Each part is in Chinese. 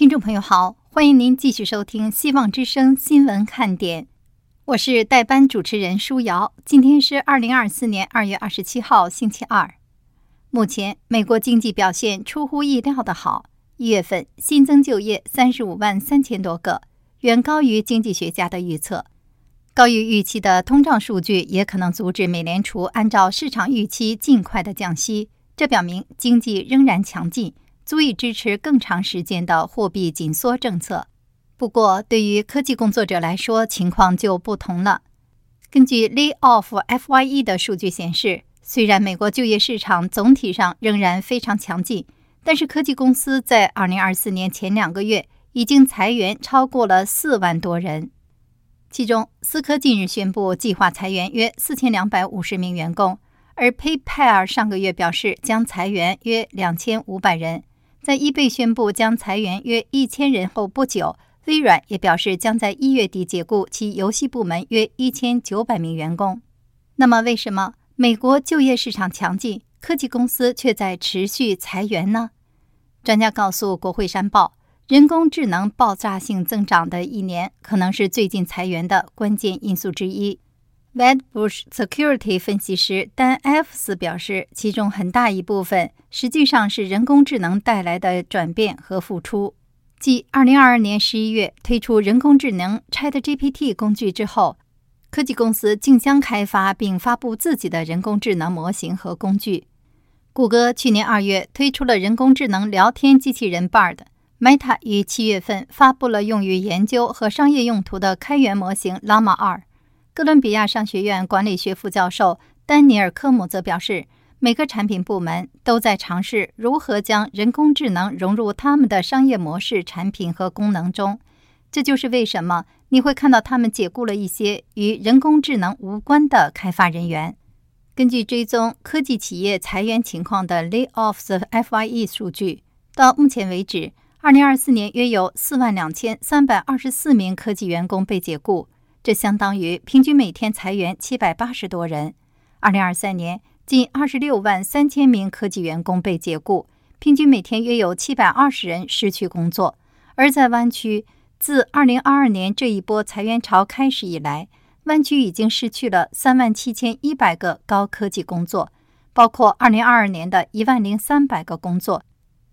听众朋友好，欢迎您继续收听《希望之声》新闻看点，我是代班主持人舒瑶。今天是二零二四年二月二十七号，星期二。目前，美国经济表现出乎意料的好，一月份新增就业三十五万三千多个，远高于经济学家的预测。高于预期的通胀数据也可能阻止美联储按照市场预期尽快的降息，这表明经济仍然强劲。足以支持更长时间的货币紧缩政策。不过，对于科技工作者来说，情况就不同了。根据 Layoff Fye 的数据显示，虽然美国就业市场总体上仍然非常强劲，但是科技公司在2024年前两个月已经裁员超过了4万多人。其中，思科近日宣布计划裁员约4250名员工，而 PayPal 上个月表示将裁员约2500人。在易贝宣布将裁员约一千人后不久，微软也表示将在一月底解雇其游戏部门约一千九百名员工。那么，为什么美国就业市场强劲，科技公司却在持续裁员呢？专家告诉《国会山报》，人工智能爆炸性增长的一年可能是最近裁员的关键因素之一。Wedbush Security 分析师丹·埃夫斯表示，其中很大一部分实际上是人工智能带来的转变和付出。继2022年11月推出人工智能 ChatGPT 工具之后，科技公司竞相开发并发布自己的人工智能模型和工具。谷歌去年2月推出了人工智能聊天机器人 Bard，Meta 于7月份发布了用于研究和商业用途的开源模型 Llama 2。哥伦比亚商学院管理学副教授丹尼尔·科姆则表示，每个产品部门都在尝试如何将人工智能融入他们的商业模式、产品和功能中。这就是为什么你会看到他们解雇了一些与人工智能无关的开发人员。根据追踪科技企业裁员情况的 Layoffs Fye 数据，到目前为止，2024年约有4万2324名科技员工被解雇。这相当于平均每天裁员七百八十多人。二零二三年，近二十六万三千名科技员工被解雇，平均每天约有七百二十人失去工作。而在湾区，自二零二二年这一波裁员潮开始以来，湾区已经失去了三万七千一百个高科技工作，包括二零二二年的一万零三百个工作，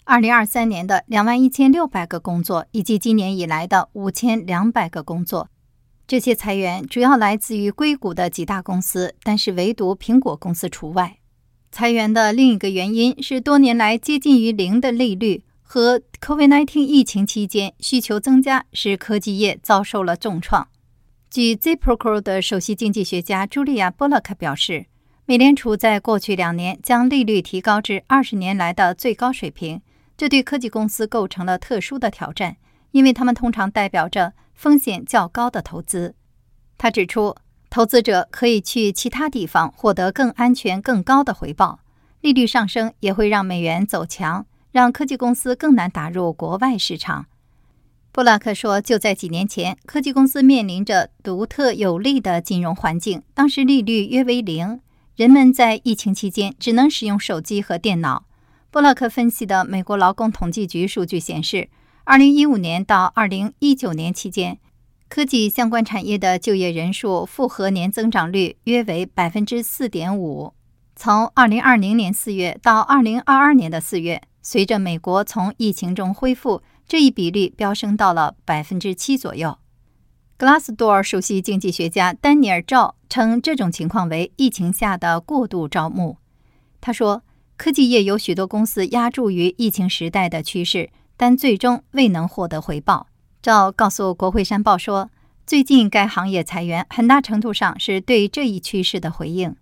二零二三年的两万一千六百个工作，以及今年以来的五千两百个工作。这些裁员主要来自于硅谷的几大公司，但是唯独苹果公司除外。裁员的另一个原因是多年来接近于零的利率和 COVID-19 疫情期间需求增加，使科技业遭受了重创。据 ZipRecruiter 的首席经济学家茱莉亚·波洛克表示，美联储在过去两年将利率提高至二十年来的最高水平，这对科技公司构成了特殊的挑战，因为他们通常代表着。风险较高的投资，他指出，投资者可以去其他地方获得更安全、更高的回报。利率上升也会让美元走强，让科技公司更难打入国外市场。布拉克说，就在几年前，科技公司面临着独特有利的金融环境，当时利率约为零，人们在疫情期间只能使用手机和电脑。布拉克分析的美国劳工统计局数据显示。二零一五年到二零一九年期间，科技相关产业的就业人数复合年增长率约为百分之四点五。从二零二零年四月到二零二二年的四月，随着美国从疫情中恢复，这一比率飙升到了百分之七左右。Glassdoor 首席经济学家丹尼尔·赵称这种情况为疫情下的过度招募。他说，科技业有许多公司压注于疫情时代的趋势。但最终未能获得回报。赵告诉《国会山报》说，最近该行业裁员很大程度上是对这一趋势的回应。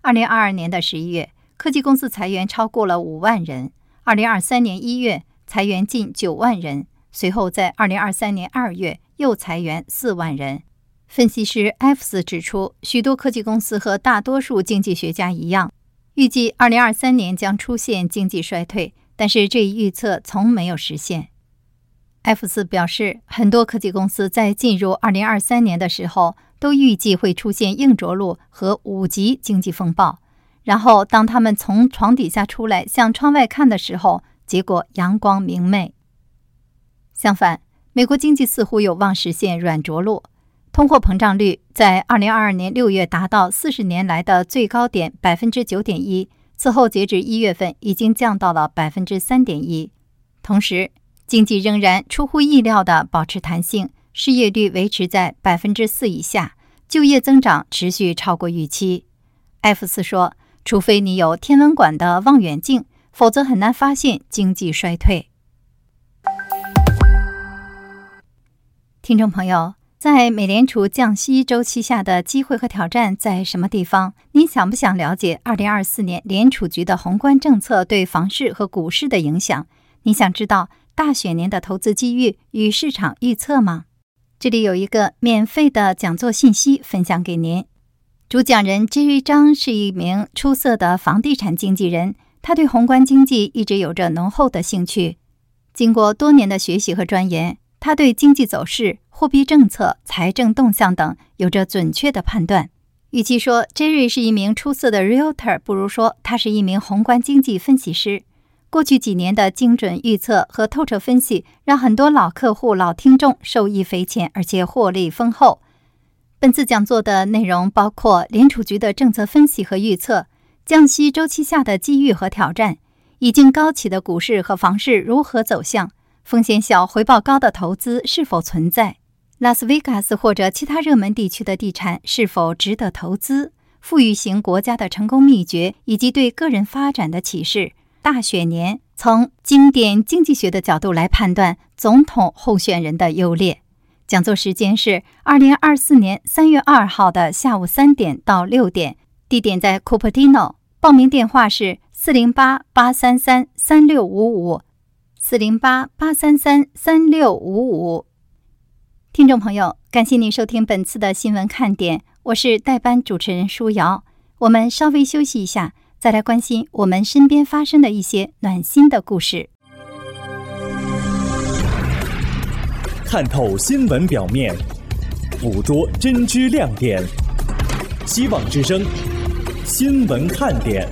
二零二二年的十一月，科技公司裁员超过了五万人；二零二三年一月裁员近九万人，随后在二零二三年二月又裁员四万人。分析师埃弗斯指出，许多科技公司和大多数经济学家一样，预计二零二三年将出现经济衰退。但是这一预测从没有实现。埃弗斯表示，很多科技公司在进入2023年的时候都预计会出现硬着陆和五级经济风暴，然后当他们从床底下出来向窗外看的时候，结果阳光明媚。相反，美国经济似乎有望实现软着陆。通货膨胀率在二零二二年六月达到四十年来的最高点百分之九点一，此后截至一月份已经降到了百分之三点一。同时，经济仍然出乎意料的保持弹性，失业率维持在百分之四以下，就业增长持续超过预期。艾弗斯说：“除非你有天文馆的望远镜，否则很难发现经济衰退。”听众朋友。在美联储降息周期下的机会和挑战在什么地方？你想不想了解2024年联储局的宏观政策对房市和股市的影响？你想知道大选年的投资机遇与市场预测吗？这里有一个免费的讲座信息分享给您。主讲人 Jerry 张是一名出色的房地产经纪人，他对宏观经济一直有着浓厚的兴趣。经过多年的学习和钻研，他对经济走势。货币政策、财政动向等有着准确的判断。与其说 Jerry 是一名出色的 realtor，不如说他是一名宏观经济分析师。过去几年的精准预测和透彻分析，让很多老客户、老听众受益匪浅，而且获利丰厚。本次讲座的内容包括联储局的政策分析和预测、降息周期下的机遇和挑战、已经高企的股市和房市如何走向、风险小、回报高的投资是否存在。拉斯维加斯或者其他热门地区的地产是否值得投资？富裕型国家的成功秘诀以及对个人发展的启示。大选年从经典经济学的角度来判断总统候选人的优劣。讲座时间是二零二四年三月二号的下午三点到六点，地点在 Cupertino。报名电话是四零八八三三三六五五，四零八八三三三六五五。听众朋友，感谢您收听本次的新闻看点，我是代班主持人舒瑶。我们稍微休息一下，再来关心我们身边发生的一些暖心的故事。看透新闻表面，捕捉真知亮点。希望之声，新闻看点。